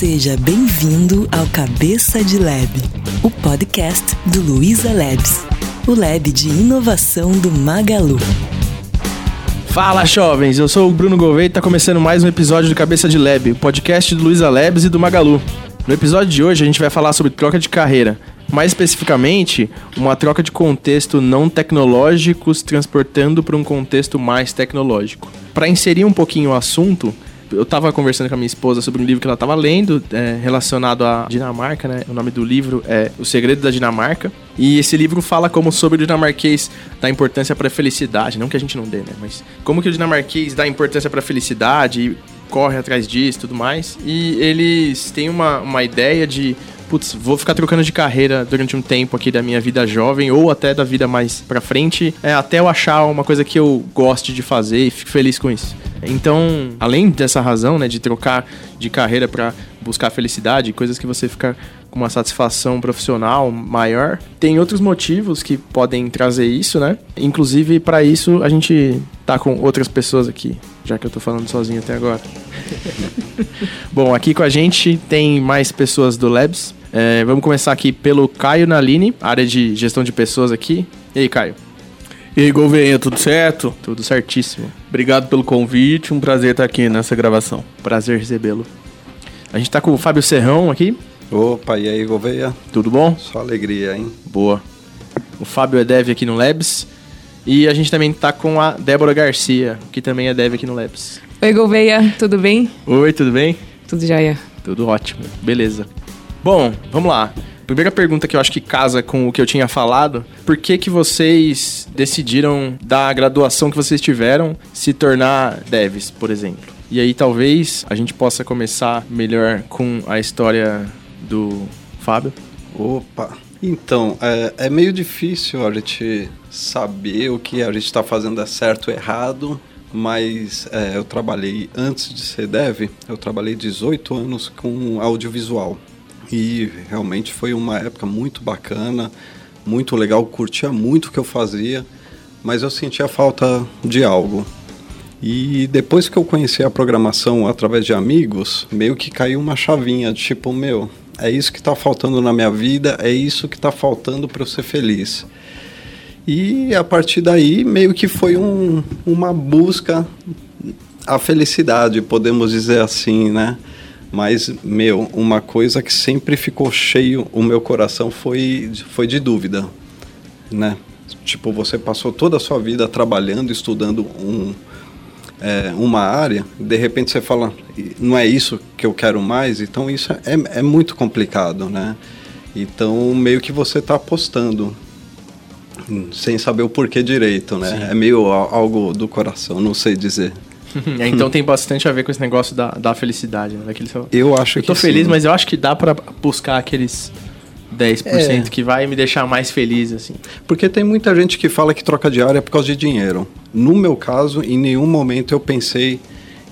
Seja bem-vindo ao Cabeça de Lab, o podcast do Luiza Labs, o lab de inovação do Magalu. Fala, jovens! Eu sou o Bruno Gouveia e está começando mais um episódio do Cabeça de Lab, o podcast do Luiza Labs e do Magalu. No episódio de hoje a gente vai falar sobre troca de carreira, mais especificamente, uma troca de contexto não tecnológico se transportando para um contexto mais tecnológico. Para inserir um pouquinho o assunto, eu estava conversando com a minha esposa sobre um livro que ela estava lendo, é, relacionado à Dinamarca, né? O nome do livro é O Segredo da Dinamarca. E esse livro fala como sobre o dinamarquês dá importância para a felicidade, não que a gente não dê, né? Mas como que o dinamarquês dá importância para a felicidade e corre atrás disso e tudo mais. E eles têm uma, uma ideia de putz, vou ficar trocando de carreira durante um tempo aqui da minha vida jovem ou até da vida mais pra frente, é, até eu achar uma coisa que eu goste de fazer e fico feliz com isso. Então, além dessa razão, né, de trocar de carreira para buscar felicidade, coisas que você fica com uma satisfação profissional maior, tem outros motivos que podem trazer isso, né? Inclusive, para isso, a gente tá com outras pessoas aqui, já que eu tô falando sozinho até agora. Bom, aqui com a gente tem mais pessoas do Labs. É, vamos começar aqui pelo Caio Nalini, área de gestão de pessoas aqui. E aí, Caio? E aí, Gouveia, tudo certo? Tudo certíssimo. Obrigado pelo convite, um prazer estar aqui nessa gravação. Prazer recebê-lo. A gente tá com o Fábio Serrão aqui. Opa, e aí, Gouveia? Tudo bom? Só alegria, hein? Boa. O Fábio é dev aqui no Labs. E a gente também tá com a Débora Garcia, que também é dev aqui no Labs. Oi, Gouveia, tudo bem? Oi, tudo bem? Tudo jóia. Tudo ótimo, beleza. Bom, vamos lá. Primeira pergunta que eu acho que casa com o que eu tinha falado. Por que que vocês decidiram, da graduação que vocês tiveram, se tornar devs, por exemplo? E aí talvez a gente possa começar melhor com a história do Fábio. Opa! Então, é, é meio difícil a gente saber o que a gente está fazendo é certo ou errado, mas é, eu trabalhei, antes de ser dev, eu trabalhei 18 anos com audiovisual. E realmente foi uma época muito bacana, muito legal, curtia muito o que eu fazia, mas eu sentia falta de algo. E depois que eu conheci a programação através de amigos, meio que caiu uma chavinha, tipo, meu, é isso que está faltando na minha vida, é isso que está faltando para eu ser feliz. E a partir daí, meio que foi um, uma busca à felicidade, podemos dizer assim, né? Mas, meu, uma coisa que sempre ficou cheio o meu coração foi, foi de dúvida, né? Tipo, você passou toda a sua vida trabalhando, estudando um, é, uma área, de repente você fala, não é isso que eu quero mais, então isso é, é muito complicado, né? Então, meio que você está apostando, sem saber o porquê direito, né? Sim. É meio algo do coração, não sei dizer. Então tem bastante a ver com esse negócio da, da felicidade, né? Daquele seu... Eu acho eu que tô feliz, sim. mas eu acho que dá para buscar aqueles 10% é. que vai me deixar mais feliz, assim. Porque tem muita gente que fala que troca de área por causa de dinheiro. No meu caso, em nenhum momento eu pensei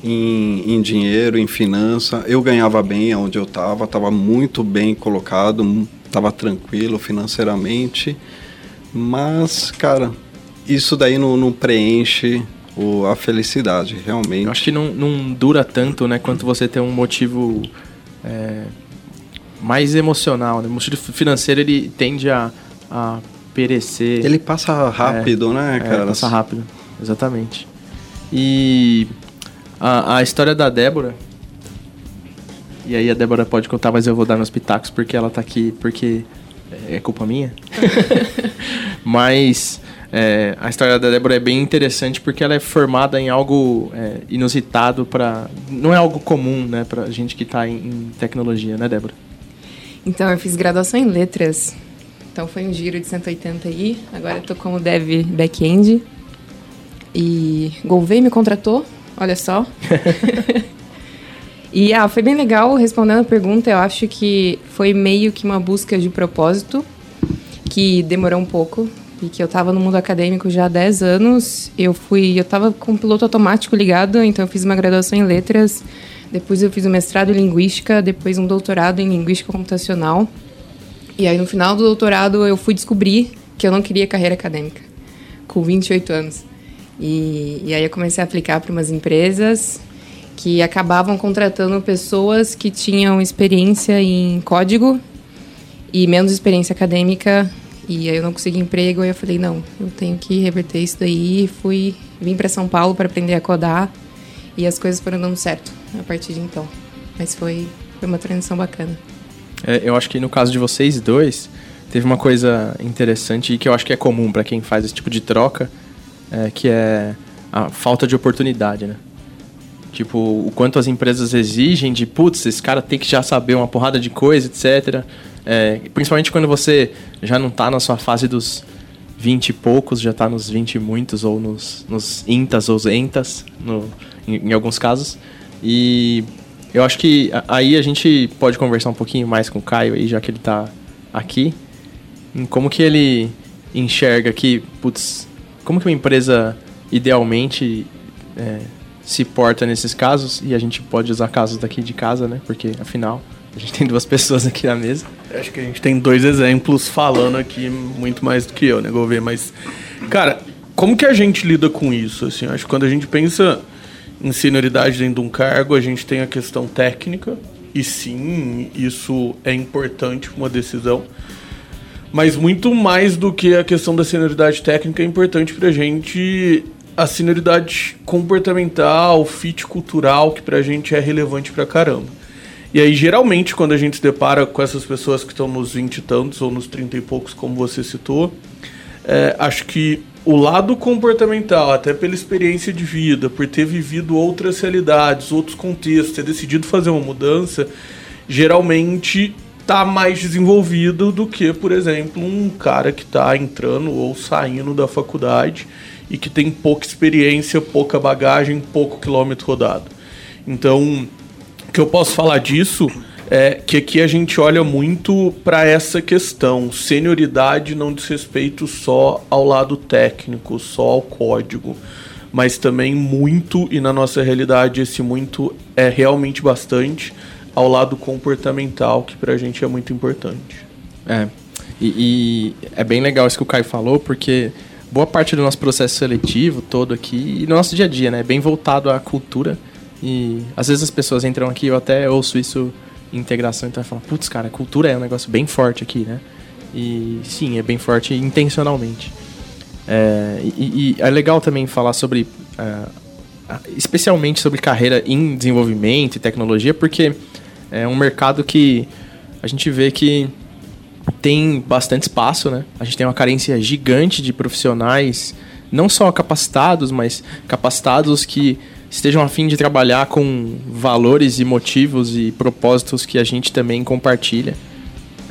em, em dinheiro, em finança. Eu ganhava bem onde eu estava, estava muito bem colocado, estava tranquilo financeiramente. Mas, cara, isso daí não, não preenche o, a felicidade, realmente. Eu acho que não, não dura tanto, né, quanto você ter um motivo é, mais emocional. Né? O motivo financeiro, ele tende a, a perecer. Ele passa rápido, é, né, é, cara? passa rápido, exatamente. E a, a história da Débora... E aí a Débora pode contar, mas eu vou dar nos pitacos porque ela tá aqui, porque é culpa minha. mas é, a história da Débora é bem interessante porque ela é formada em algo é, inusitado para não é algo comum, né, para gente que está em, em, tecnologia, né, Débora? Então eu fiz graduação em letras. Então foi um giro de 180 aí. Agora eu tô como dev back-end. E Gouveia me contratou, olha só. e ah, foi bem legal respondendo a pergunta. Eu acho que foi meio que uma busca de propósito que demorou um pouco e que eu estava no mundo acadêmico já há 10 anos. Eu fui, eu estava com o piloto automático ligado, então eu fiz uma graduação em letras, depois eu fiz um mestrado em linguística, depois um doutorado em linguística computacional. E aí no final do doutorado eu fui descobrir que eu não queria carreira acadêmica, com 28 anos. E, e aí eu comecei a aplicar para umas empresas que acabavam contratando pessoas que tinham experiência em código e menos experiência acadêmica. E aí eu não consegui emprego, aí eu falei, não, eu tenho que reverter isso daí. Fui, vim para São Paulo para aprender a codar e as coisas foram dando certo a partir de então. Mas foi, foi uma transição bacana. É, eu acho que no caso de vocês dois, teve uma coisa interessante e que eu acho que é comum para quem faz esse tipo de troca, é, que é a falta de oportunidade, né? Tipo, o quanto as empresas exigem de, putz, esse cara tem que já saber uma porrada de coisa, etc. É, principalmente quando você já não está na sua fase dos 20 e poucos, já está nos 20 e muitos, ou nos, nos intas ou entas, no, em, em alguns casos. E eu acho que aí a gente pode conversar um pouquinho mais com o Caio aí, já que ele está aqui, em como que ele enxerga que, putz, como que uma empresa idealmente é, se porta nesses casos, e a gente pode usar casos daqui de casa, né? Porque afinal a gente tem duas pessoas aqui na mesa. Acho que a gente tem dois exemplos falando aqui muito mais do que eu, né, Gouveia? Mas, cara, como que a gente lida com isso? Assim, acho que quando a gente pensa em senioridade dentro de um cargo, a gente tem a questão técnica, e sim, isso é importante uma decisão. Mas muito mais do que a questão da senioridade técnica, é importante para a gente a senioridade comportamental, fit cultural, que pra gente é relevante pra caramba. E aí, geralmente, quando a gente se depara com essas pessoas que estão nos 20 e tantos ou nos 30 e poucos, como você citou, é, acho que o lado comportamental, até pela experiência de vida, por ter vivido outras realidades, outros contextos, ter decidido fazer uma mudança, geralmente está mais desenvolvido do que, por exemplo, um cara que está entrando ou saindo da faculdade e que tem pouca experiência, pouca bagagem, pouco quilômetro rodado. Então, o que eu posso falar disso é que aqui a gente olha muito para essa questão. Senioridade não diz respeito só ao lado técnico, só ao código, mas também muito, e na nossa realidade esse muito é realmente bastante, ao lado comportamental, que para a gente é muito importante. É, e, e é bem legal isso que o Caio falou, porque boa parte do nosso processo seletivo todo aqui e no nosso dia a dia, né? Bem voltado à cultura. E às vezes as pessoas entram aqui, eu até ouço isso em integração, então falo, putz, cara, cultura é um negócio bem forte aqui, né? E sim, é bem forte intencionalmente. É, e, e, é legal também falar sobre. Uh, especialmente sobre carreira em desenvolvimento e tecnologia, porque é um mercado que a gente vê que tem bastante espaço, né? A gente tem uma carência gigante de profissionais, não só capacitados, mas capacitados que estejam a fim de trabalhar com valores e motivos e propósitos que a gente também compartilha.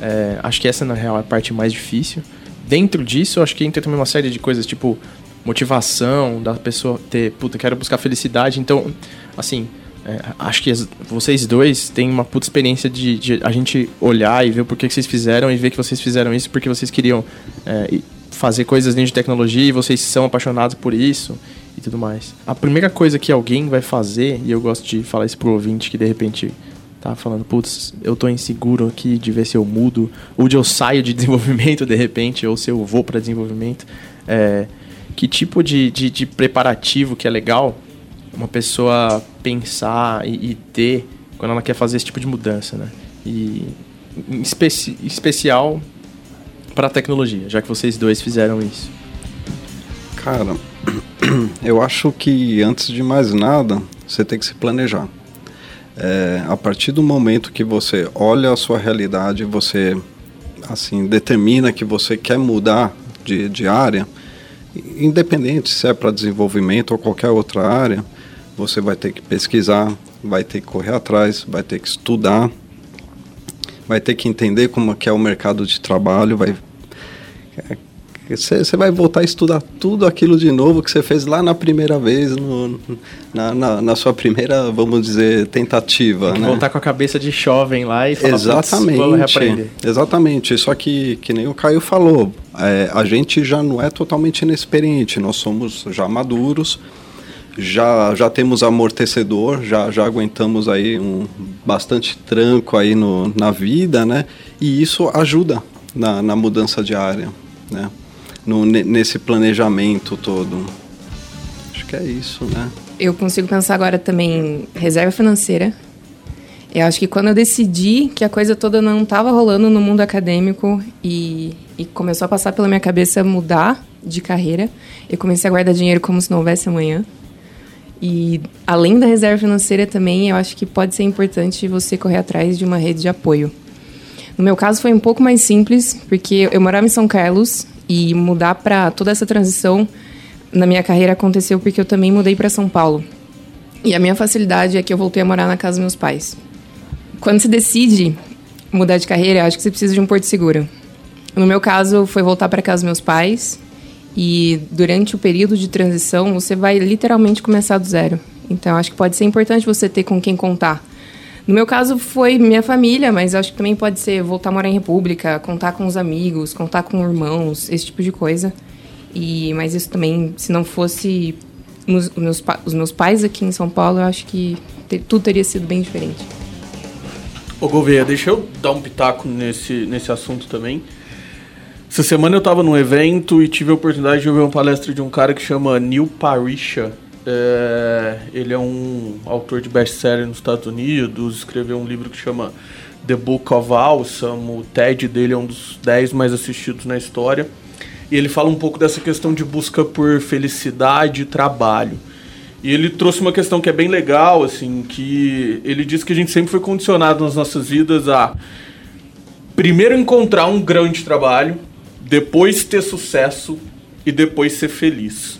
É, acho que essa, na real, é a parte mais difícil. Dentro disso, acho que entra também uma série de coisas, tipo motivação da pessoa ter, puta, quero buscar felicidade. Então, assim, é, acho que vocês dois têm uma puta experiência de, de, a gente olhar e ver porquê que vocês fizeram e ver que vocês fizeram isso porque vocês queriam é, fazer coisas dentro de tecnologia e vocês são apaixonados por isso e tudo mais. A primeira coisa que alguém vai fazer, e eu gosto de falar isso pro ouvinte que de repente tá falando, putz, eu tô inseguro aqui de ver se eu mudo, ou de eu saio de desenvolvimento de repente, ou se eu vou para desenvolvimento. É, que tipo de, de, de preparativo que é legal uma pessoa pensar e, e, ter quando ela quer fazer esse tipo de mudança, né? E em especi especial para a tecnologia, já que vocês dois fizeram isso. Cara, eu acho que antes de mais nada, você tem que se planejar. É, a partir do momento que você olha a sua realidade, você assim determina que você quer mudar de, de área, independente se é para desenvolvimento ou qualquer outra área, você vai ter que pesquisar, vai ter que correr atrás, vai ter que estudar, vai ter que entender como é que é o mercado de trabalho, vai você vai voltar a estudar tudo aquilo de novo que você fez lá na primeira vez, no, na, na, na, sua primeira, vamos dizer, tentativa. Né? Voltar com a cabeça de jovem lá e falar, Exatamente. Vamos reaprender. Exatamente. Só que, que nem o Caio falou, é, a gente já não é totalmente inexperiente, nós somos já maduros já, já temos amortecedor, já, já aguentamos aí um bastante tranco aí no, na vida, né? E isso ajuda na, na mudança de área, né? No, nesse planejamento todo. Acho que é isso, né? eu consigo pensar agora também reserva financeira. Eu acho que quando eu decidi que a coisa toda não estava rolando no mundo acadêmico e, e começou a passar pela minha cabeça mudar de carreira, eu comecei a guardar dinheiro como se não houvesse amanhã. E além da reserva financeira também, eu acho que pode ser importante você correr atrás de uma rede de apoio. No meu caso foi um pouco mais simples, porque eu morava em São Carlos e mudar para toda essa transição na minha carreira aconteceu porque eu também mudei para São Paulo. E a minha facilidade é que eu voltei a morar na casa dos meus pais. Quando se decide mudar de carreira, acho que você precisa de um porto seguro. No meu caso, foi voltar para casa dos meus pais. E durante o período de transição, você vai literalmente começar do zero. Então, acho que pode ser importante você ter com quem contar. No meu caso, foi minha família, mas acho que também pode ser voltar a morar em república, contar com os amigos, contar com irmãos, esse tipo de coisa. E, mas isso também, se não fosse os meus, os meus pais aqui em São Paulo, eu acho que tudo teria sido bem diferente. Ô Gouveia, deixa eu dar um pitaco nesse, nesse assunto também. Essa semana eu estava num evento e tive a oportunidade de ouvir uma palestra de um cara que chama Neil Parisha. É, ele é um autor de best-seller nos Estados Unidos, escreveu um livro que chama The Book of Awesome. O TED dele é um dos 10 mais assistidos na história. E ele fala um pouco dessa questão de busca por felicidade e trabalho. E ele trouxe uma questão que é bem legal, assim, que ele diz que a gente sempre foi condicionado nas nossas vidas a primeiro encontrar um grande trabalho, depois ter sucesso e depois ser feliz.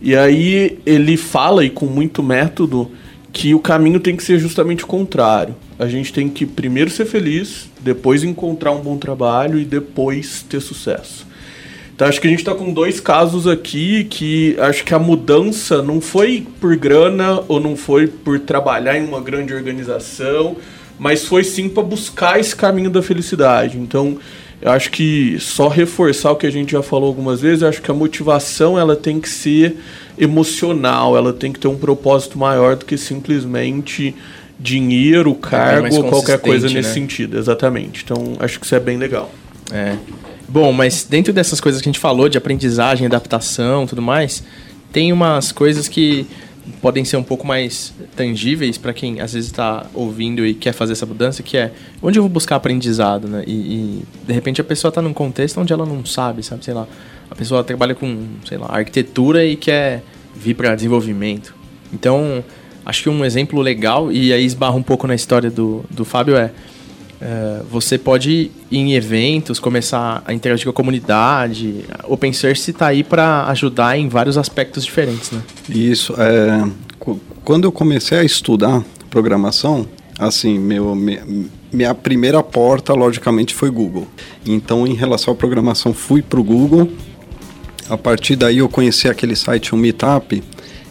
E aí ele fala, e com muito método, que o caminho tem que ser justamente o contrário. A gente tem que primeiro ser feliz, depois encontrar um bom trabalho e depois ter sucesso. Então acho que a gente está com dois casos aqui que acho que a mudança não foi por grana ou não foi por trabalhar em uma grande organização, mas foi sim para buscar esse caminho da felicidade. Então eu acho que só reforçar o que a gente já falou algumas vezes, eu acho que a motivação ela tem que ser emocional, ela tem que ter um propósito maior do que simplesmente dinheiro, cargo ou qualquer coisa nesse né? sentido, exatamente. Então acho que isso é bem legal. É. Bom, mas dentro dessas coisas que a gente falou, de aprendizagem, adaptação tudo mais, tem umas coisas que podem ser um pouco mais tangíveis para quem às vezes está ouvindo e quer fazer essa mudança, que é onde eu vou buscar aprendizado, né? E, e de repente a pessoa está num contexto onde ela não sabe, sabe? Sei lá, a pessoa trabalha com, sei lá, arquitetura e quer vir para desenvolvimento. Então, acho que um exemplo legal, e aí esbarra um pouco na história do, do Fábio, é é, você pode ir em eventos, começar a interagir com a comunidade. Open Source está aí para ajudar em vários aspectos diferentes, né? Isso. É, quando eu comecei a estudar programação, assim, meu, minha primeira porta, logicamente, foi Google. Então, em relação à programação, fui para o Google. A partir daí, eu conheci aquele site, um Meetup,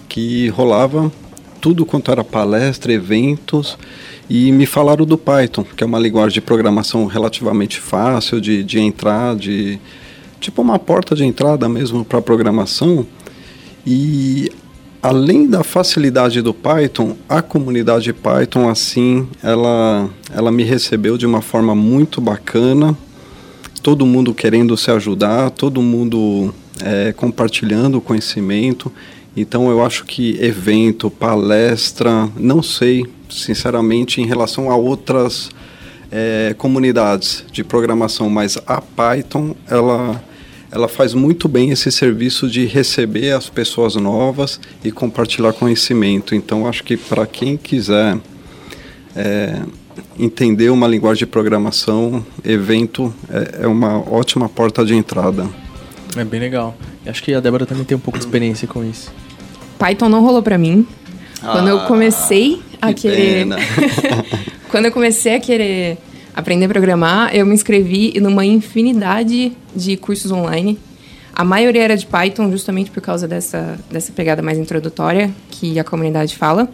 que rolava tudo quanto era palestra, eventos e me falaram do Python, que é uma linguagem de programação relativamente fácil de, de entrar, de tipo uma porta de entrada mesmo para programação. E além da facilidade do Python, a comunidade Python assim, ela ela me recebeu de uma forma muito bacana. Todo mundo querendo se ajudar, todo mundo é, compartilhando conhecimento. Então eu acho que evento, palestra, não sei, sinceramente, em relação a outras é, comunidades de programação, mas a Python, ela, ela faz muito bem esse serviço de receber as pessoas novas e compartilhar conhecimento. Então, acho que para quem quiser é, entender uma linguagem de programação, evento é, é uma ótima porta de entrada. É bem legal. Acho que a Débora também tem um pouco de experiência com isso. Python não rolou para mim. Ah, Quando eu comecei a que querer. Quando eu comecei a querer aprender a programar, eu me inscrevi numa infinidade de cursos online. A maioria era de Python, justamente por causa dessa, dessa pegada mais introdutória que a comunidade fala.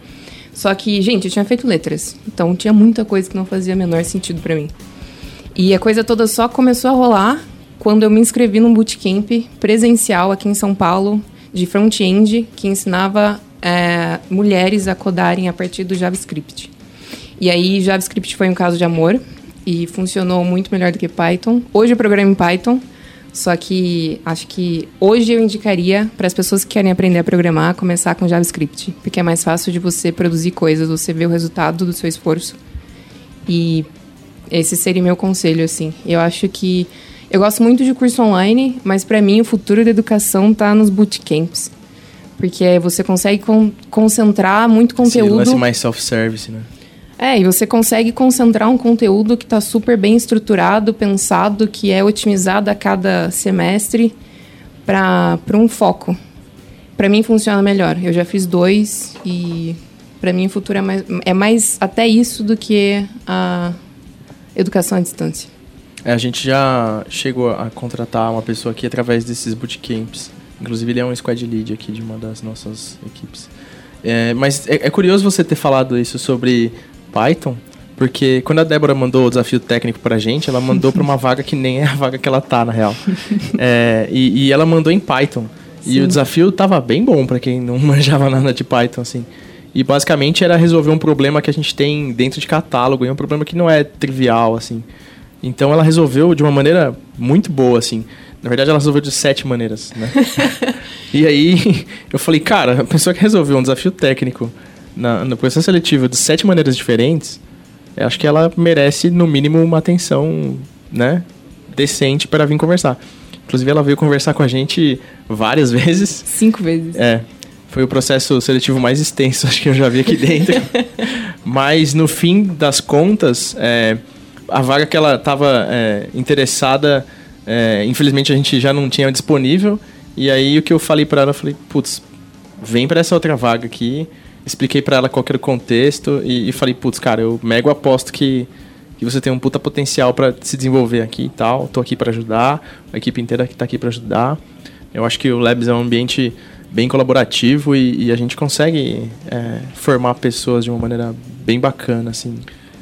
Só que, gente, eu tinha feito letras, então tinha muita coisa que não fazia menor sentido para mim. E a coisa toda só começou a rolar quando eu me inscrevi num bootcamp presencial aqui em São Paulo de front-end que ensinava é, mulheres a codarem a partir do JavaScript. E aí, JavaScript foi um caso de amor e funcionou muito melhor do que Python. Hoje eu programo em Python, Só que acho que hoje eu indicaria para as pessoas que querem aprender a programar começar com JavaScript, porque é mais fácil de você produzir coisas, você vê o resultado do seu esforço. E esse seria meu conselho assim. Eu acho que eu gosto muito de curso online, mas para mim o futuro da educação está nos bootcamps. Porque você consegue con concentrar muito conteúdo. Sim, mais self-service, né? É, e você consegue concentrar um conteúdo que está super bem estruturado, pensado, que é otimizado a cada semestre para um foco. Para mim funciona melhor. Eu já fiz dois e para mim o futuro é mais, é mais até isso do que a educação à distância. É, a gente já chegou a contratar uma pessoa aqui através desses bootcamps. Inclusive ele é um squad lead aqui de uma das nossas equipes. É, mas é, é curioso você ter falado isso sobre Python, porque quando a Débora mandou o desafio técnico pra gente, ela mandou pra uma vaga que nem é a vaga que ela tá, na real. É, e, e, ela mandou em Python. Sim. E o desafio tava bem bom para quem não manjava nada de Python, assim. E basicamente era resolver um problema que a gente tem dentro de catálogo, e é um problema que não é trivial, assim. Então ela resolveu de uma maneira muito boa, assim. Na verdade, ela resolveu de sete maneiras, né? e aí eu falei, cara, a pessoa que resolveu um desafio técnico na, no processo seletivo de sete maneiras diferentes, acho que ela merece, no mínimo, uma atenção, né? Decente para vir conversar. Inclusive, ela veio conversar com a gente várias vezes. Cinco vezes. É. Foi o processo seletivo mais extenso, acho que eu já vi aqui dentro. Mas, no fim das contas, é, a vaga que ela estava é, interessada, é, infelizmente a gente já não tinha disponível. E aí, o que eu falei para ela, eu falei, putz, vem para essa outra vaga aqui expliquei para ela qual era o contexto e, e falei, putz, cara, eu mego aposto que, que você tem um puta potencial para se desenvolver aqui e tal. Tô aqui para ajudar, a equipe inteira que tá aqui para ajudar. Eu acho que o Labs é um ambiente bem colaborativo e, e a gente consegue é, formar pessoas de uma maneira bem bacana, assim.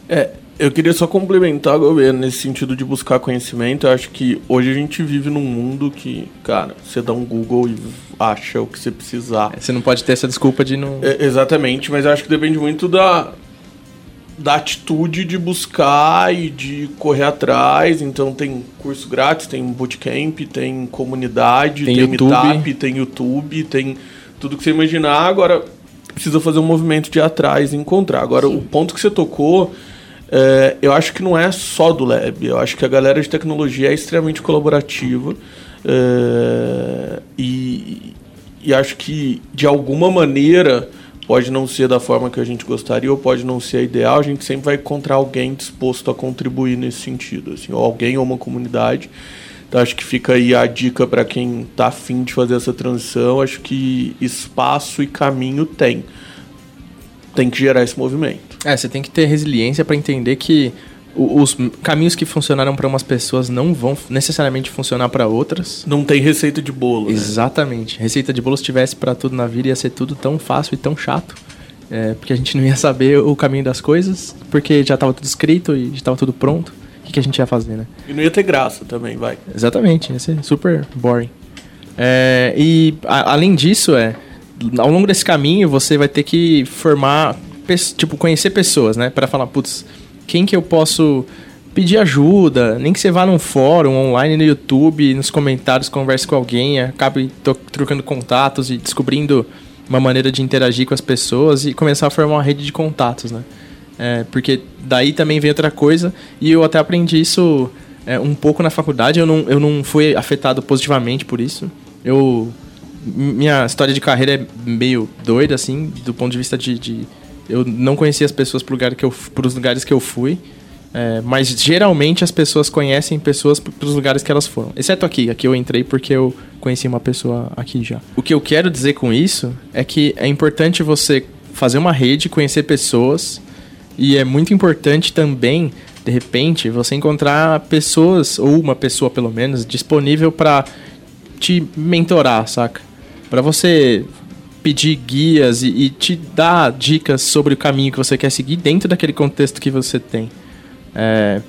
É, eu queria só complementar, governo, nesse sentido de buscar conhecimento. Eu acho que hoje a gente vive num mundo que, cara, você dá um Google e acha o que você precisar. Você não pode ter essa desculpa de não. É, exatamente, mas eu acho que depende muito da, da atitude de buscar e de correr atrás. Então tem curso grátis, tem bootcamp, tem comunidade, tem, tem YouTube. meetup, tem YouTube, tem tudo que você imaginar. Agora precisa fazer um movimento de ir atrás e encontrar. Agora, Sim. o ponto que você tocou é, eu acho que não é só do Lab. Eu acho que a galera de tecnologia é extremamente colaborativa. É, e, e acho que, de alguma maneira, pode não ser da forma que a gente gostaria ou pode não ser a ideal, a gente sempre vai encontrar alguém disposto a contribuir nesse sentido, assim, ou alguém ou uma comunidade. Então acho que fica aí a dica para quem está afim de fazer essa transição, acho que espaço e caminho tem. Tem que gerar esse movimento. É, você tem que ter resiliência para entender que os caminhos que funcionaram para umas pessoas não vão necessariamente funcionar para outras. Não tem receita de bolo. Né? Exatamente. Receita de bolo se tivesse para tudo na vida ia ser tudo tão fácil e tão chato. É, porque a gente não ia saber o caminho das coisas, porque já estava tudo escrito e já estava tudo pronto. O que, que, a gente ia fazer, né? E não ia ter graça também, vai. Exatamente, ia ser super boring. É, e a, além disso, é ao longo desse caminho você vai ter que formar tipo, conhecer pessoas, né? Para falar, putz, quem que eu posso pedir ajuda? Nem que você vá num fórum online no YouTube, nos comentários, converse com alguém, acabe trocando contatos e descobrindo uma maneira de interagir com as pessoas e começar a formar uma rede de contatos, né? É, porque daí também vem outra coisa e eu até aprendi isso é, um pouco na faculdade. Eu não, eu não fui afetado positivamente por isso. Eu minha história de carreira é meio doida assim, do ponto de vista de, de eu não conhecia as pessoas para lugar que eu, os lugares que eu fui. É, mas geralmente as pessoas conhecem pessoas para os lugares que elas foram. Exceto aqui, aqui eu entrei porque eu conheci uma pessoa aqui já. O que eu quero dizer com isso é que é importante você fazer uma rede, conhecer pessoas, e é muito importante também, de repente, você encontrar pessoas, ou uma pessoa pelo menos, disponível para te mentorar, saca? Para você pedir guias e, e, te dar dicas sobre o caminho que você quer seguir dentro daquele contexto que você tem. É,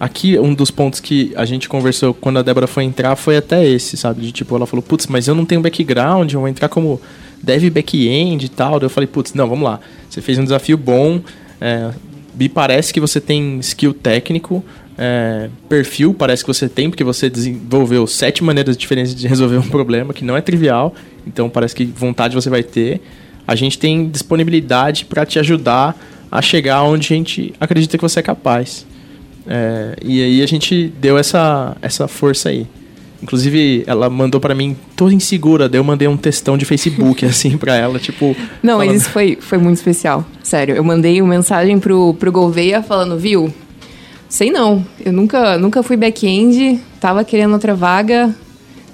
aqui, um dos pontos que a gente conversou quando a Débora foi entrar foi até esse, sabe? De tipo, ela falou, putz, mas eu não tenho background, eu vou entrar como dev back-end e tal. Eu falei, putz, não, vamos lá. Você fez um desafio bom, é, me parece que você tem skill técnico, é, perfil parece que você tem, porque você desenvolveu sete maneiras diferentes de resolver um problema, que não é trivial, então parece que vontade você vai ter. A gente tem disponibilidade para te ajudar a chegar onde a gente acredita que você é capaz. É, e aí a gente deu essa, essa força aí. Inclusive, ela mandou para mim toda insegura, daí eu mandei um textão de Facebook, assim, para ela, tipo... Não, falando... isso foi, foi muito especial, sério. Eu mandei uma mensagem pro, pro Gouveia falando, viu, sei não, eu nunca, nunca fui back-end, tava querendo outra vaga,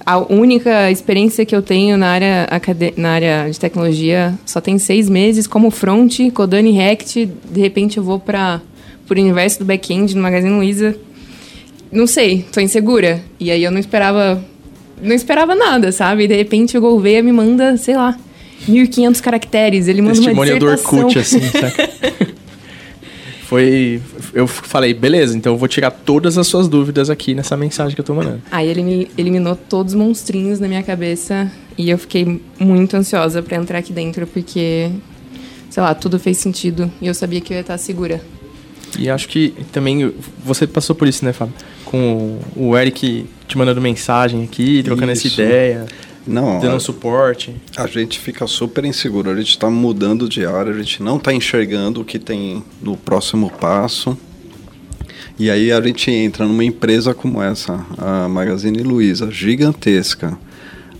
a única experiência que eu tenho na área, na área de tecnologia só tem seis meses como front, codando React, de repente eu vou para o universo do back-end no Magazine Luiza não sei, tô insegura. E aí eu não esperava. Não esperava nada, sabe? E de repente o Gouveia me manda, sei lá, 1.500 caracteres. Ele manda Testemunha uma dissertação. do Orkut, assim, saca? Foi. Eu falei, beleza, então eu vou tirar todas as suas dúvidas aqui nessa mensagem que eu tô mandando. Aí ele me eliminou todos os monstrinhos na minha cabeça e eu fiquei muito ansiosa para entrar aqui dentro, porque, sei lá, tudo fez sentido e eu sabia que eu ia estar segura. E acho que também você passou por isso, né, Fábio? Com o Eric te mandando mensagem aqui, trocando isso. essa ideia. Não, dando a, suporte. A gente fica super inseguro, a gente está mudando de área, a gente não está enxergando o que tem no próximo passo. E aí a gente entra numa empresa como essa, a Magazine Luiza, gigantesca.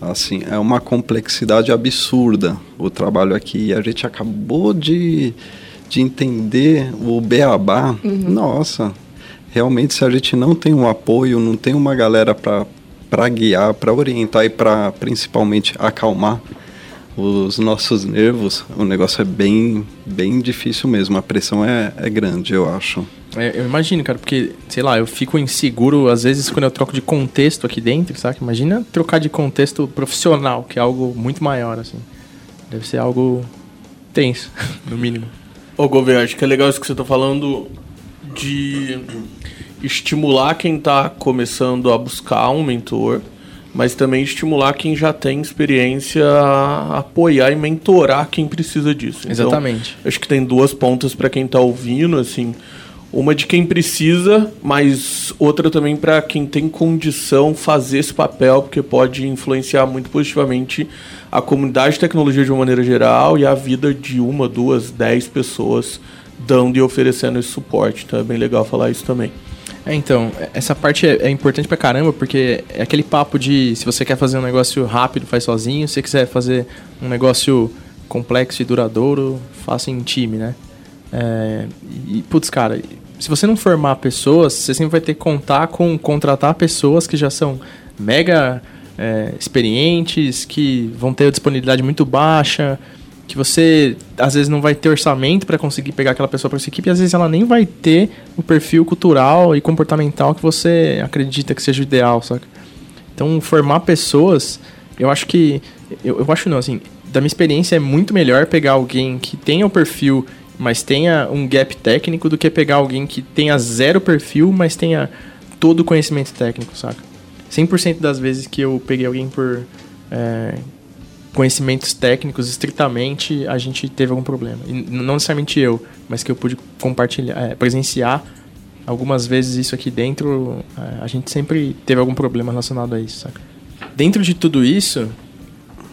Assim, é uma complexidade absurda o trabalho aqui. E a gente acabou de de entender o beabá, uhum. nossa, realmente se a gente não tem um apoio, não tem uma galera para guiar, para orientar e para principalmente acalmar os nossos nervos, o negócio é bem, bem difícil mesmo. A pressão é, é grande, eu acho. É, eu imagino, cara, porque, sei lá, eu fico inseguro às vezes quando eu troco de contexto aqui dentro, sabe? Imagina trocar de contexto profissional, que é algo muito maior, assim. Deve ser algo tenso, no mínimo. Ô, Gouveia, acho que é legal isso que você está falando de estimular quem está começando a buscar um mentor, mas também estimular quem já tem experiência a apoiar e mentorar quem precisa disso. Então, Exatamente. Acho que tem duas pontas para quem está ouvindo, assim, uma de quem precisa, mas outra também para quem tem condição fazer esse papel, porque pode influenciar muito positivamente a comunidade de tecnologia de uma maneira geral e a vida de uma, duas, dez pessoas dando e oferecendo esse suporte. Então é bem legal falar isso também. É, então, essa parte é, é, importante pra caramba, porque é aquele papo de se você quer fazer um negócio rápido, faz sozinho, se você quiser fazer um negócio complexo e duradouro, faça em time, né? É, e, putz, cara, se você não formar pessoas, você sempre vai ter que contar com contratar pessoas que já são mega é, experientes, que vão ter disponibilidade muito baixa, que você às vezes não vai ter orçamento para conseguir pegar aquela pessoa para essa equipe, e às vezes ela nem vai ter o perfil cultural e comportamental que você acredita que seja o ideal, saca? Então, formar pessoas, eu acho que. Eu, eu acho não, assim, da minha experiência é muito melhor pegar alguém que tenha o perfil mas tenha um gap técnico do que pegar alguém que tenha zero perfil, mas tenha todo o conhecimento técnico, saca? 100% das vezes que eu peguei alguém por é, conhecimentos técnicos estritamente, a gente teve algum problema. E não necessariamente eu, mas que eu pude compartilhar, é, presenciar algumas vezes isso aqui dentro, é, a gente sempre teve algum problema relacionado a isso, saca? Dentro de tudo isso,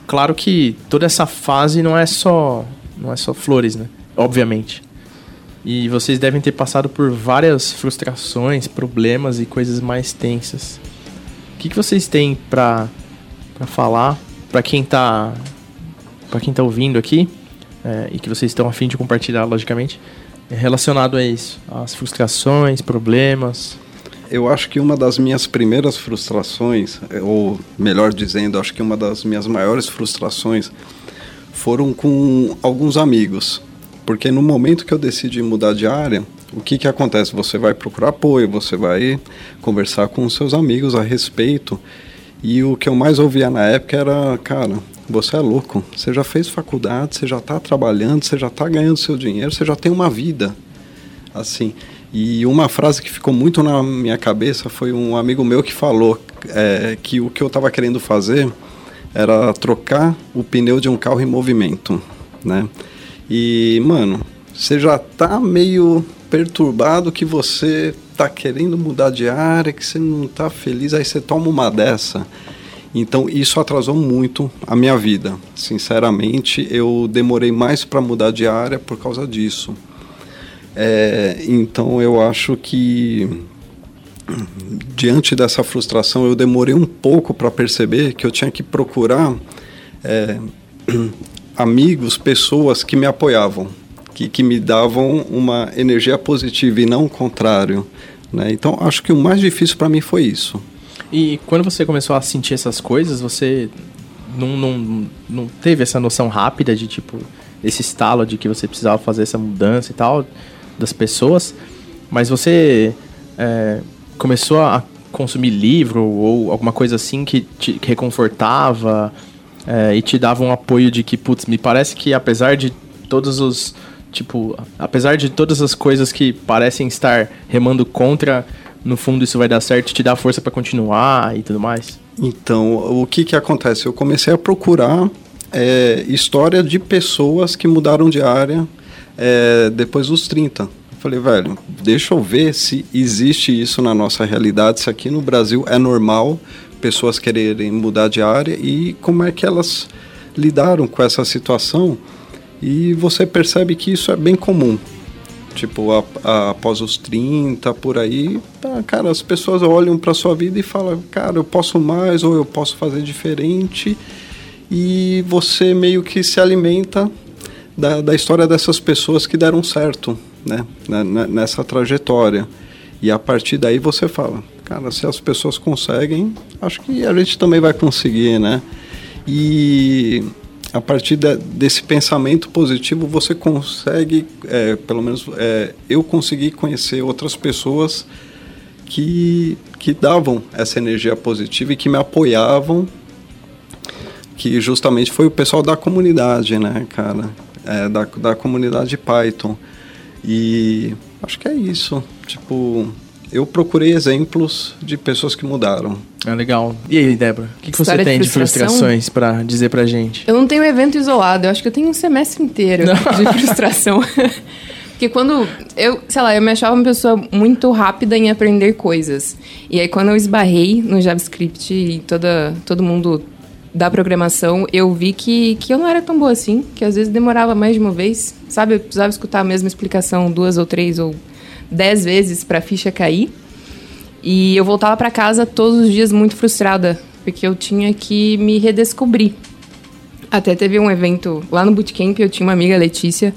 claro que toda essa fase não é só não é só flores, né? obviamente. E vocês devem ter passado por várias frustrações, problemas e coisas mais tensas. O que, que vocês têm pra falar para quem tá para quem tá ouvindo aqui é, e que vocês estão afim de compartilhar, logicamente, relacionado a isso, as frustrações, problemas? Eu acho que uma das minhas primeiras frustrações, ou melhor dizendo, acho que uma das minhas maiores frustrações foram com alguns amigos porque no momento que eu decidi mudar de área, o que, que acontece? Você vai procurar apoio, você vai conversar com seus amigos a respeito. E o que eu mais ouvia na época era, cara, você é louco, você já fez faculdade, você já está trabalhando, você já está ganhando seu dinheiro, você já tem uma vida. Assim. E uma frase que ficou muito na minha cabeça foi um amigo meu que falou é, que o que eu estava querendo fazer era trocar o pneu de um carro em movimento, né? E, mano, você já tá meio perturbado que você tá querendo mudar de área, que você não tá feliz, aí você toma uma dessa. Então isso atrasou muito a minha vida. Sinceramente, eu demorei mais para mudar de área por causa disso. É, então eu acho que diante dessa frustração eu demorei um pouco para perceber que eu tinha que procurar é, amigos, pessoas que me apoiavam, que, que me davam uma energia positiva e não o contrário. Né? Então acho que o mais difícil para mim foi isso. E quando você começou a sentir essas coisas, você não, não, não teve essa noção rápida de tipo esse estalo de que você precisava fazer essa mudança e tal das pessoas, mas você é, começou a consumir livro ou alguma coisa assim que te reconfortava é, e te dava um apoio de que, putz, me parece que apesar de todos os. Tipo, apesar de todas as coisas que parecem estar remando contra, no fundo isso vai dar certo, te dá força para continuar e tudo mais? Então, o que que acontece? Eu comecei a procurar é, história de pessoas que mudaram de área é, depois dos 30. Falei, velho, deixa eu ver se existe isso na nossa realidade, se aqui no Brasil é normal pessoas quererem mudar de área e como é que elas lidaram com essa situação. E você percebe que isso é bem comum. Tipo, a, a, após os 30, por aí, tá, cara, as pessoas olham para sua vida e falam, cara, eu posso mais ou eu posso fazer diferente. E você meio que se alimenta da, da história dessas pessoas que deram certo né, nessa trajetória. E a partir daí você fala, cara, se as pessoas conseguem, acho que a gente também vai conseguir, né? E a partir de, desse pensamento positivo você consegue, é, pelo menos é, eu consegui conhecer outras pessoas que, que davam essa energia positiva e que me apoiavam, que justamente foi o pessoal da comunidade, né, cara? É, da, da comunidade Python. E acho que é isso. Tipo, eu procurei exemplos de pessoas que mudaram. É legal. E aí, Débora? O que, que você tem de, de frustrações para dizer pra gente? Eu não tenho evento isolado, eu acho que eu tenho um semestre inteiro não. de frustração. Porque quando eu, sei lá, eu me achava uma pessoa muito rápida em aprender coisas. E aí quando eu esbarrei no JavaScript e toda, todo mundo da programação, eu vi que, que eu não era tão boa assim, que às vezes demorava mais de uma vez, sabe? Eu precisava escutar a mesma explicação duas ou três ou dez vezes para a ficha cair. E eu voltava para casa todos os dias muito frustrada, porque eu tinha que me redescobrir. Até teve um evento lá no bootcamp, eu tinha uma amiga, Letícia,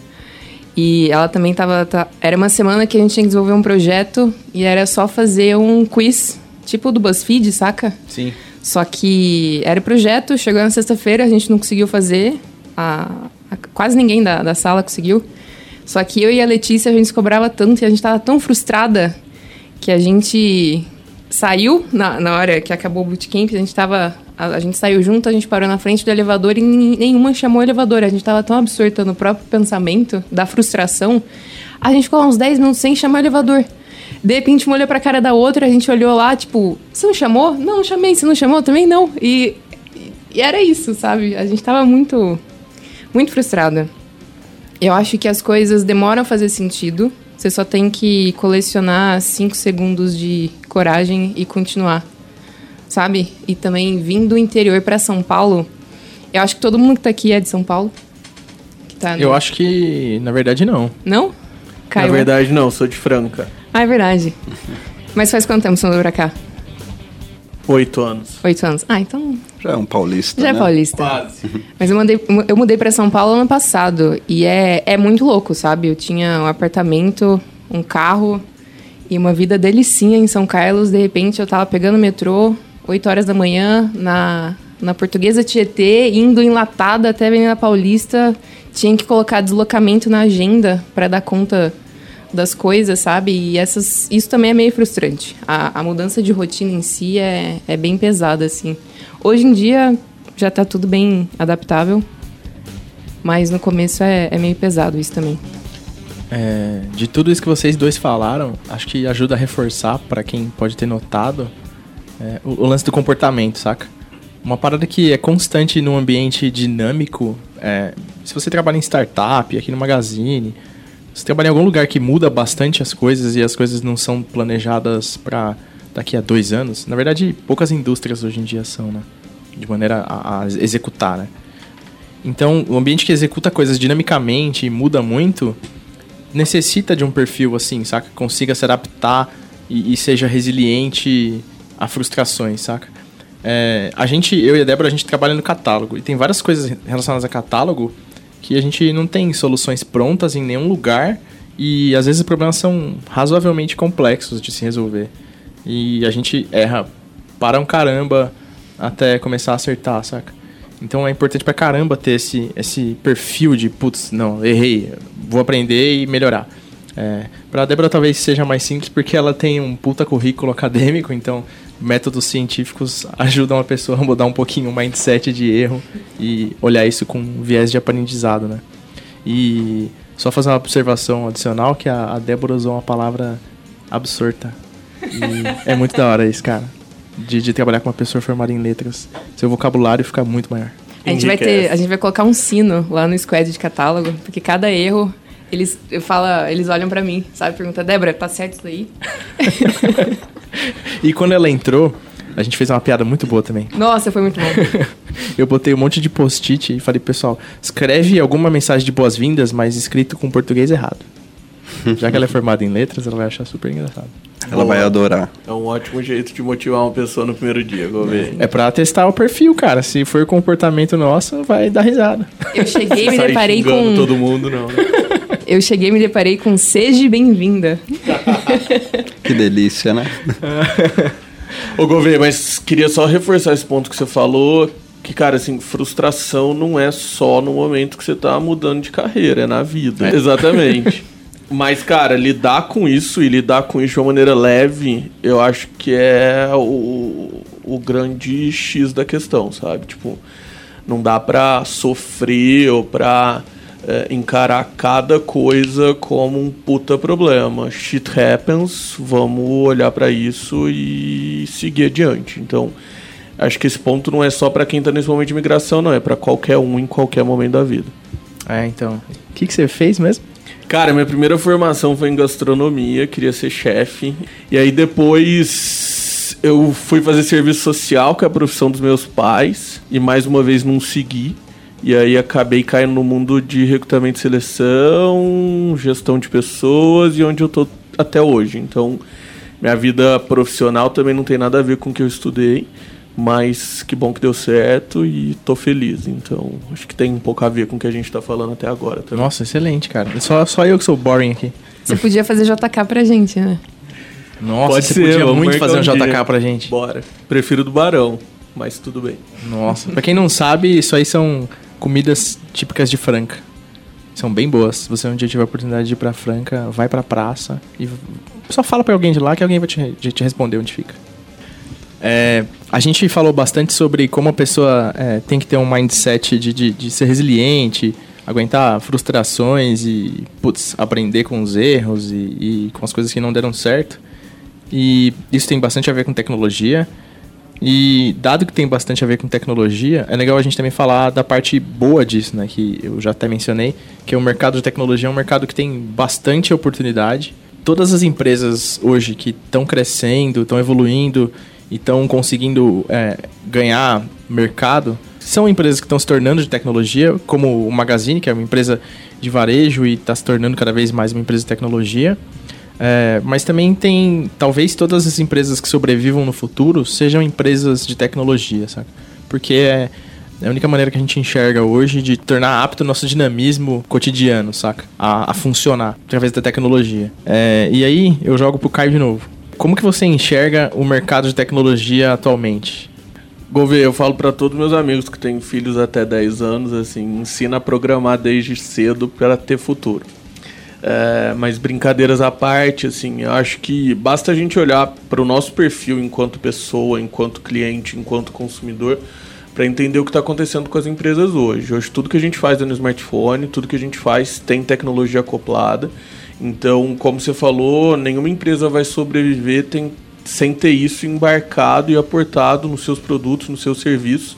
e ela também estava. Era uma semana que a gente tinha que desenvolver um projeto e era só fazer um quiz, tipo do BuzzFeed, saca? Sim. Só que era projeto, chegou na sexta-feira, a gente não conseguiu fazer. A, a, quase ninguém da, da sala conseguiu. Só que eu e a Letícia, a gente se cobrava tanto e a gente estava tão frustrada que a gente saiu na, na hora que acabou o bootcamp, a gente tava. A, a, gente saiu junto, a gente parou na frente do elevador e nenhuma chamou o elevador. A gente estava tão absorta no próprio pensamento, da frustração. A gente ficou uns 10 minutos sem chamar o elevador. De repente, uma olhou pra cara da outra, a gente olhou lá, tipo, você não chamou? Não, chamei. Você não chamou? Também não. E, e era isso, sabe? A gente tava muito, muito frustrada. Eu acho que as coisas demoram a fazer sentido. Você só tem que colecionar cinco segundos de coragem e continuar, sabe? E também vindo do interior para São Paulo. Eu acho que todo mundo que tá aqui é de São Paulo. Tá no... Eu acho que, na verdade, não. Não? Caiu. Na verdade, não. Sou de Franca. Ah, é verdade. Mas faz quanto tempo você mudou pra cá? Oito anos. Oito anos. Ah, então. Já é um paulista. Já é né? é paulista. Quase. Mas eu, mandei, eu mudei pra São Paulo ano passado. E é, é muito louco, sabe? Eu tinha um apartamento, um carro e uma vida delicinha em São Carlos. De repente eu tava pegando metrô, 8 horas da manhã, na, na Portuguesa Tietê, indo enlatada até a Avenida Paulista. Tinha que colocar deslocamento na agenda para dar conta das coisas, sabe? E essas, isso também é meio frustrante. A, a mudança de rotina em si é, é bem pesada, assim. Hoje em dia já está tudo bem adaptável, mas no começo é, é meio pesado isso também. É, de tudo isso que vocês dois falaram, acho que ajuda a reforçar para quem pode ter notado é, o, o, lance do comportamento, saca? Uma parada que é constante num ambiente dinâmico. É, se você trabalha em startup, aqui no Magazine, Você trabalha em algum lugar que muda bastante as coisas e as coisas não são planejadas para daqui a dois anos? Na verdade, poucas indústrias hoje em dia são, né? De maneira a, a executar, né? Então, o ambiente que executa coisas dinamicamente e muda muito necessita de um perfil assim, saca? Consiga se adaptar e, e seja resiliente a frustrações, saca? É, a gente, eu e a Débora, a gente trabalha no catálogo e tem várias coisas relacionadas a catálogo que a gente não tem soluções prontas em nenhum lugar e às vezes os problemas são razoavelmente complexos de se resolver. E a gente erra para um caramba até começar a acertar, saca? Então é importante pra caramba ter esse, esse perfil de, putz, não, errei, vou aprender e melhorar. É, pra Débora talvez seja mais simples porque ela tem um puta currículo acadêmico, então métodos científicos ajudam a pessoa a mudar um pouquinho o mindset de erro e olhar isso com viés de aprendizado, né? E só fazer uma observação adicional que a, a Débora usou uma palavra absurda. E é muito da hora isso, cara. De, de trabalhar com uma pessoa formada em letras. Seu vocabulário fica muito maior. A gente, vai ter, a gente vai colocar um sino lá no squad de catálogo, porque cada erro eles eu fala, eles olham para mim, sabe? Pergunta, Débora, tá certo isso aí? e quando ela entrou, a gente fez uma piada muito boa também. Nossa, foi muito bom. eu botei um monte de post-it e falei, pessoal, escreve alguma mensagem de boas-vindas, mas escrito com português errado. Já que ela é formada em letras, ela vai achar super engraçado. Ela vai adorar. É um ótimo jeito de motivar uma pessoa no primeiro dia, ver. É pra testar o perfil, cara. Se for comportamento nosso, vai dar risada. Eu cheguei e me deparei com. todo mundo, não. Eu cheguei e me deparei com Seja Bem-vinda. que delícia, né? Ô, Gouveia, mas queria só reforçar esse ponto que você falou. Que, cara, assim, frustração não é só no momento que você tá mudando de carreira, é na vida. É. Exatamente. Mas, cara, lidar com isso e lidar com isso de uma maneira leve, eu acho que é o, o grande X da questão, sabe? Tipo, não dá pra sofrer ou pra é, encarar cada coisa como um puta problema. Shit happens, vamos olhar para isso e seguir adiante. Então, acho que esse ponto não é só para quem tá nesse momento de migração, não, é para qualquer um em qualquer momento da vida. É, então. O que, que você fez mesmo? Cara, minha primeira formação foi em gastronomia, queria ser chefe. E aí depois eu fui fazer serviço social, que é a profissão dos meus pais, e mais uma vez não segui. E aí acabei caindo no mundo de recrutamento e seleção, gestão de pessoas e onde eu tô até hoje. Então, minha vida profissional também não tem nada a ver com o que eu estudei. Mas que bom que deu certo e tô feliz. Então, acho que tem um pouco a ver com o que a gente tá falando até agora também. Nossa, excelente, cara. Só, só eu que sou boring aqui. Você podia fazer JK pra gente, né? Nossa, Pode você ser, podia muito fazer um JK dia. pra gente. Bora. Prefiro do Barão, mas tudo bem. Nossa, pra quem não sabe, isso aí são comidas típicas de Franca. São bem boas. Se você um dia tiver a oportunidade de ir pra Franca, vai pra praça e só fala pra alguém de lá que alguém vai te, te responder onde fica. É, a gente falou bastante sobre como a pessoa é, tem que ter um mindset de, de, de, ser resiliente, aguentar frustrações e putz, aprender com os erros e, e, com as coisas que não deram certo. E isso tem bastante a ver com tecnologia. E dado que tem bastante a ver com tecnologia, é legal a gente também falar da parte boa disso, né? Que eu já até mencionei, que é o mercado de tecnologia é um mercado que tem bastante oportunidade. Todas as empresas hoje que estão crescendo, estão evoluindo e estão conseguindo é, ganhar mercado são empresas que estão se tornando de tecnologia, como o Magazine, que é uma empresa de varejo e está se tornando cada vez mais uma empresa de tecnologia. É, mas também tem, talvez todas as empresas que sobrevivam no futuro sejam empresas de tecnologia, sabe? Porque é, é a única maneira que a gente enxerga hoje de tornar apto o nosso dinamismo cotidiano, saca? A, a funcionar através da tecnologia. É, e aí eu jogo pro Caio de novo. Como que você enxerga o mercado de tecnologia atualmente? Gouveia, eu falo para todos meus amigos que têm filhos até 10 anos, assim, ensina a programar desde cedo para ter futuro. É, mas brincadeiras à parte, assim, eu acho que basta a gente olhar para o nosso perfil enquanto pessoa, enquanto cliente, enquanto consumidor, para entender o que está acontecendo com as empresas hoje. Hoje tudo que a gente faz é no smartphone, tudo que a gente faz tem tecnologia acoplada. Então, como você falou, nenhuma empresa vai sobreviver tem, sem ter isso embarcado e aportado nos seus produtos, nos seus serviços,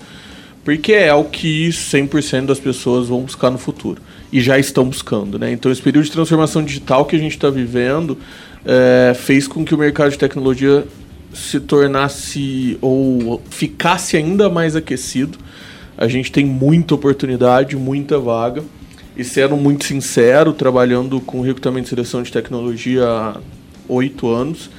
porque é o que 100% das pessoas vão buscar no futuro e já estão buscando, né? Então esse período de transformação digital que a gente está vivendo é, fez com que o mercado de tecnologia se tornasse ou ficasse ainda mais aquecido. A gente tem muita oportunidade, muita vaga. E sendo muito sincero, trabalhando com recrutamento e seleção de tecnologia há oito anos,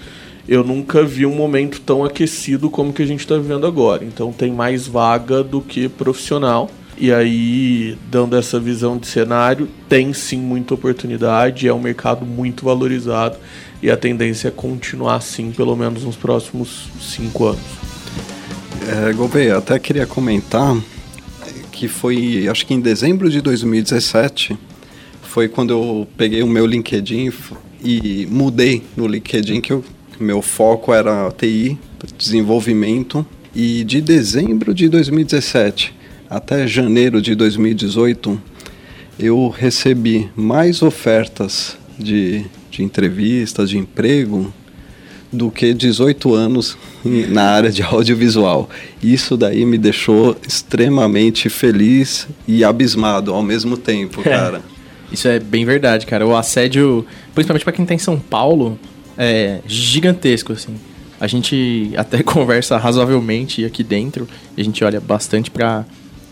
eu nunca vi um momento tão aquecido como que a gente está vivendo agora. Então tem mais vaga do que profissional. E aí, dando essa visão de cenário, tem sim muita oportunidade, é um mercado muito valorizado e a tendência é continuar assim, pelo menos nos próximos cinco anos. É, Gouveia, até queria comentar que foi, acho que em dezembro de 2017, foi quando eu peguei o meu LinkedIn e mudei no LinkedIn, que o meu foco era TI, desenvolvimento, e de dezembro de 2017 até janeiro de 2018, eu recebi mais ofertas de, de entrevistas, de emprego, do que 18 anos na área de audiovisual. Isso daí me deixou extremamente feliz e abismado ao mesmo tempo, é. cara. É, isso é bem verdade, cara. O assédio, principalmente para quem tá em São Paulo, é gigantesco, assim. A gente até conversa razoavelmente aqui dentro, a gente olha bastante para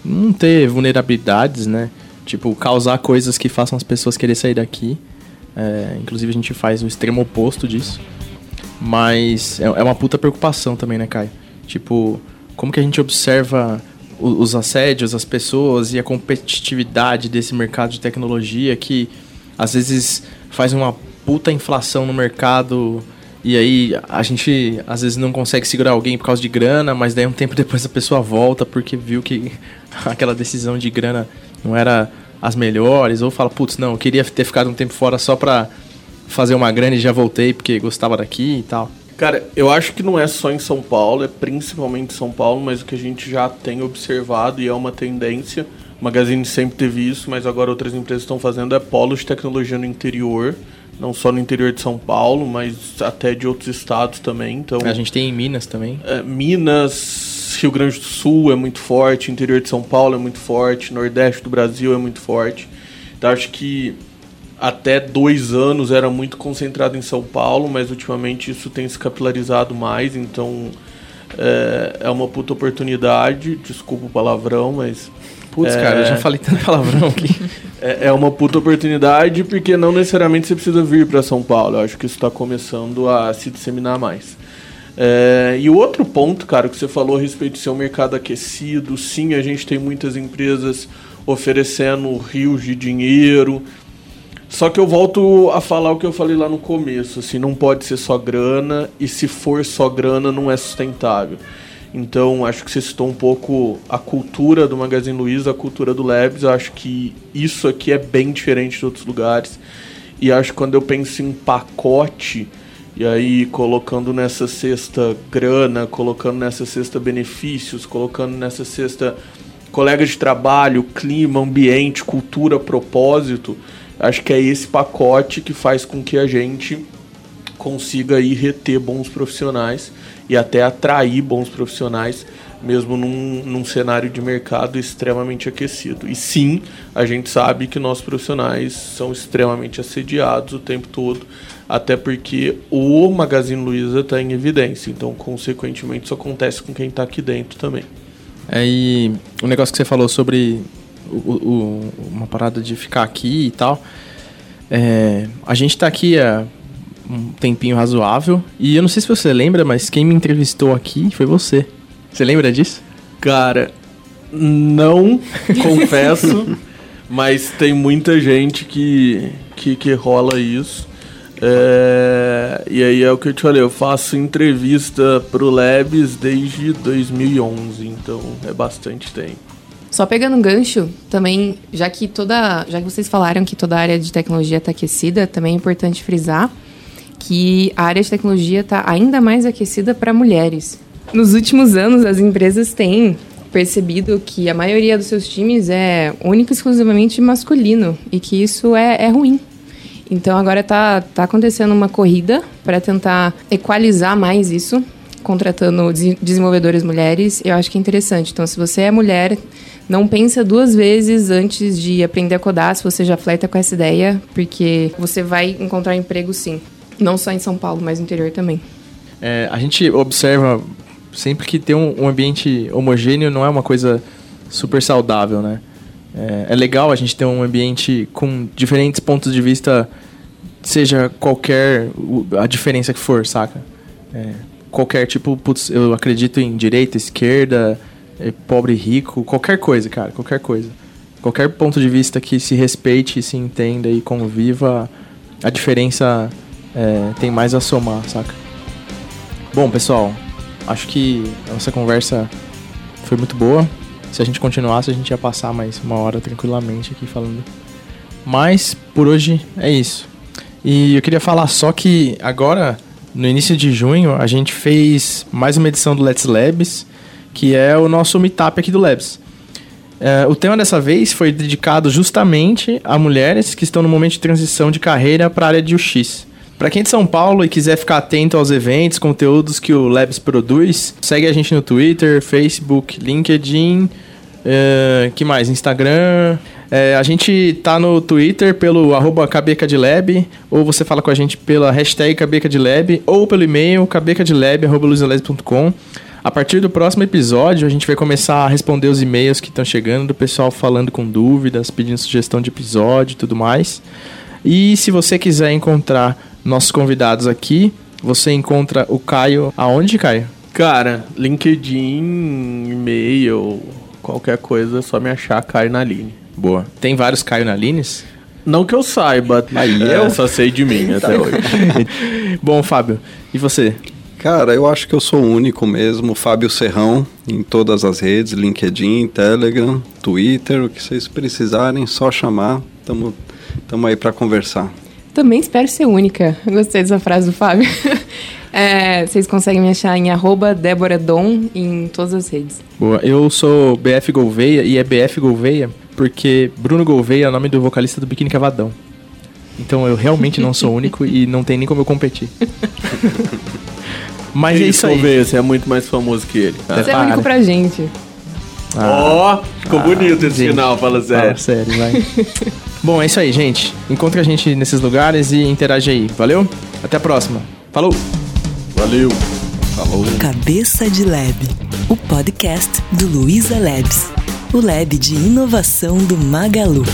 não ter vulnerabilidades, né? Tipo, causar coisas que façam as pessoas querer sair daqui. É, inclusive a gente faz o extremo oposto disso. Mas é, é uma puta preocupação também, né, Caio? Tipo, como que a gente observa os assédios, as pessoas e a competitividade desse mercado de tecnologia que às vezes faz uma puta inflação no mercado e aí a gente às vezes não consegue segurar alguém por causa de grana, mas daí um tempo depois a pessoa volta porque viu que aquela decisão de grana não era as melhores, ou fala, putz, não, eu queria ter ficado um tempo fora só pra fazer uma grana e já voltei porque gostava daqui e tal? Cara, eu acho que não é só em São Paulo, é principalmente São Paulo, mas o que a gente já tem observado e é uma tendência. O Magazine sempre teve isso, mas agora outras empresas estão fazendo é polos de tecnologia no interior, não só no interior de São Paulo, mas até de outros estados também. Então, a gente tem em Minas também. É, Minas, Rio Grande do Sul é muito forte, interior de São Paulo é muito forte, Nordeste do Brasil é muito forte. Então acho que até dois anos era muito concentrado em São Paulo, mas ultimamente isso tem se capilarizado mais, então é, é uma puta oportunidade. Desculpa o palavrão, mas. Putz, é, cara, eu já falei tanto palavrão aqui. é, é, uma puta oportunidade porque não necessariamente você precisa vir para São Paulo. Eu acho que isso está começando a se disseminar mais. É, e o outro ponto, cara, que você falou a respeito de ser um mercado aquecido, sim, a gente tem muitas empresas oferecendo rios de dinheiro, só que eu volto a falar o que eu falei lá no começo, assim, não pode ser só grana e se for só grana não é sustentável. Então, acho que você citou um pouco a cultura do Magazine Luiza, a cultura do Labs. Eu acho que isso aqui é bem diferente de outros lugares. E acho que quando eu penso em pacote, e aí colocando nessa cesta grana, colocando nessa cesta benefícios, colocando nessa cesta colegas de trabalho, clima, ambiente, cultura, propósito, Acho que é esse pacote que faz com que a gente consiga aí reter bons profissionais e até atrair bons profissionais, mesmo num, num cenário de mercado extremamente aquecido. E sim, a gente sabe que nossos profissionais são extremamente assediados o tempo todo, até porque o Magazine Luiza está em evidência, então, consequentemente, isso acontece com quem está aqui dentro também. É, e o negócio que você falou sobre o, o, uma parada de ficar aqui e tal. É, a gente está aqui há um tempinho razoável. E eu não sei se você lembra, mas quem me entrevistou aqui foi você. Você lembra disso? Cara, não confesso, mas tem muita gente que, que, que rola isso. É, e aí é o que eu te falei, eu faço entrevista pro Labs desde 2011, então é bastante tempo. Só pegando um gancho, também, já que toda. Já que vocês falaram que toda a área de tecnologia está aquecida, também é importante frisar que a área de tecnologia está ainda mais aquecida para mulheres. Nos últimos anos, as empresas têm percebido que a maioria dos seus times é única e exclusivamente masculino e que isso é, é ruim. Então agora está tá acontecendo uma corrida para tentar equalizar mais isso contratando des- desenvolvedoras mulheres, eu acho que é interessante. Então, se você é mulher, não pensa duas vezes antes de aprender a codar, se você já flerta com essa ideia, porque você vai encontrar emprego sim. Não só em São Paulo, mas no interior também. É, a gente observa sempre que ter um, um ambiente homogêneo não é uma coisa super saudável, né? É, é legal a gente ter um ambiente com diferentes pontos de vista, seja qualquer a diferença que for, saca? É, qualquer tipo, putz, eu acredito em direita, esquerda, pobre, rico, qualquer coisa, cara, qualquer coisa. Qualquer ponto de vista que se respeite, se entenda e conviva, a diferença é, tem mais a somar, saca? Bom, pessoal, acho que a nossa conversa foi muito boa. Se a gente continuasse, a gente ia passar mais uma hora tranquilamente aqui falando. Mas por hoje é isso. E eu queria falar só que agora, no início de junho, a gente fez mais uma edição do Let's Labs, que é o nosso meetup aqui do Labs. É, o tema dessa vez foi dedicado justamente a mulheres que estão no momento de transição de carreira para a área de UX. Para quem é de São Paulo e quiser ficar atento aos eventos, conteúdos que o Labs produz, segue a gente no Twitter, Facebook, LinkedIn, é, que mais? Instagram. É, a gente tá no Twitter pelo arroba ou você fala com a gente pela hashtag cabecadlab, ou pelo e-mail cabecadlab.com. A partir do próximo episódio, a gente vai começar a responder os e-mails que estão chegando, do pessoal falando com dúvidas, pedindo sugestão de episódio e tudo mais. E se você quiser encontrar nossos convidados aqui, você encontra o Caio aonde, Caio? Cara, LinkedIn, e-mail, qualquer coisa, é só me achar, Caio na linha. Boa. Tem vários Caio na Lines? Não que eu saiba, Aí é, eu- só sei de mim até hoje. Bom, Fábio, e você? Cara, eu acho que eu sou o único mesmo, Fábio Serrão, em todas as redes, LinkedIn, Telegram, Twitter, o que vocês precisarem, só chamar. Tamo, tamo aí para conversar. Também espero ser única. Gostei dessa frase do Fábio. É, vocês conseguem me achar em arroba Débora Dom em todas as redes. Boa, eu sou BF Gouveia e é BF Gouveia porque Bruno Gouveia é o nome do vocalista do Biquíni Cavadão. Então eu realmente não sou único e não tem nem como eu competir. Mas é isso aí. Ver, você é muito mais famoso que ele. tá? Você é para. único pra gente. Ó, ficou bonito esse gente. final, fala Fala sério. sério, vai. Bom, é isso aí, gente. Encontre a gente nesses lugares e interage aí. Valeu? Até a próxima. Falou! Valeu. Falou. Cabeça de Lab, o podcast do Luiza Labs, o lab de inovação do Magalu.